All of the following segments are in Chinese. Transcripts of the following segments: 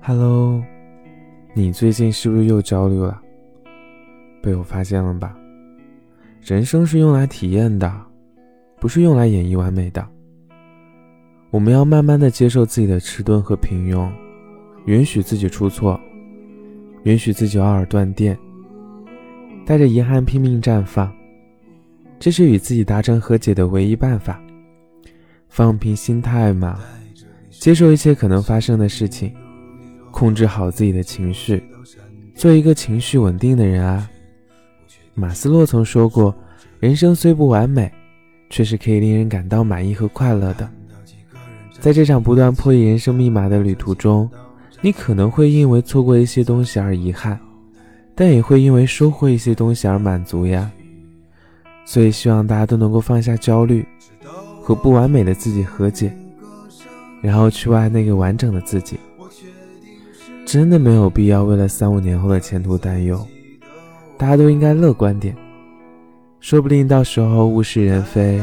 Hello，你最近是不是又焦虑了？被我发现了吧？人生是用来体验的，不是用来演绎完美的。我们要慢慢的接受自己的迟钝和平庸，允许自己出错，允许自己偶尔断电，带着遗憾拼命绽放。这是与自己达成和解的唯一办法。放平心态嘛，接受一切可能发生的事情。控制好自己的情绪，做一个情绪稳定的人啊。马斯洛曾说过：“人生虽不完美，却是可以令人感到满意和快乐的。”在这场不断破译人生密码的旅途中，你可能会因为错过一些东西而遗憾，但也会因为收获一些东西而满足呀。所以，希望大家都能够放下焦虑，和不完美的自己和解，然后去爱那个完整的自己。真的没有必要为了三五年后的前途担忧，大家都应该乐观点，说不定到时候物是人非，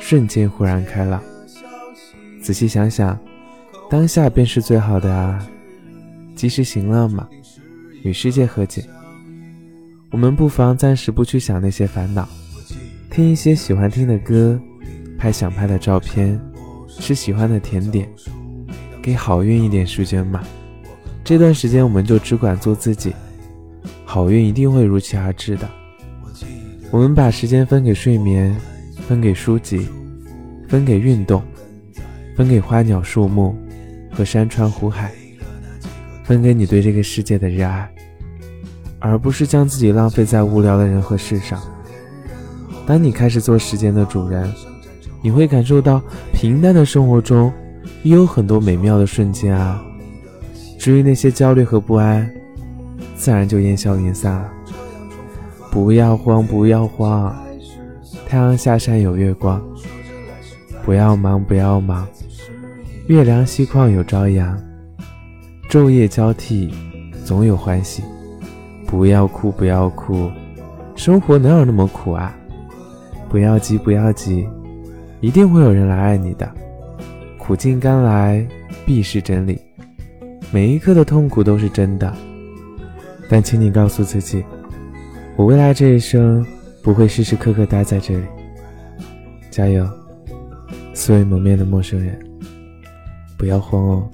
瞬间豁然开朗。仔细想想，当下便是最好的啊！及时行乐嘛，与世界和解。我们不妨暂时不去想那些烦恼，听一些喜欢听的歌，拍想拍的照片，吃喜欢的甜点，给好运一点时间嘛。这段时间，我们就只管做自己，好运一定会如期而至的。我们把时间分给睡眠，分给书籍，分给运动，分给花鸟树木和山川湖海，分给你对这个世界的热爱，而不是将自己浪费在无聊的人和事上。当你开始做时间的主人，你会感受到平淡的生活中也有很多美妙的瞬间啊。至于那些焦虑和不安，自然就烟消云散了。不要慌，不要慌，太阳下山有月光。不要忙，不要忙，月亮西旷有朝阳。昼夜交替，总有欢喜。不要哭，不要哭，生活哪有那么苦啊？不要急，不要急，一定会有人来爱你的。苦尽甘来，必是真理。每一刻的痛苦都是真的，但请你告诉自己，我未来这一生不会时时刻刻待在这里。加油，素未谋面的陌生人，不要慌哦。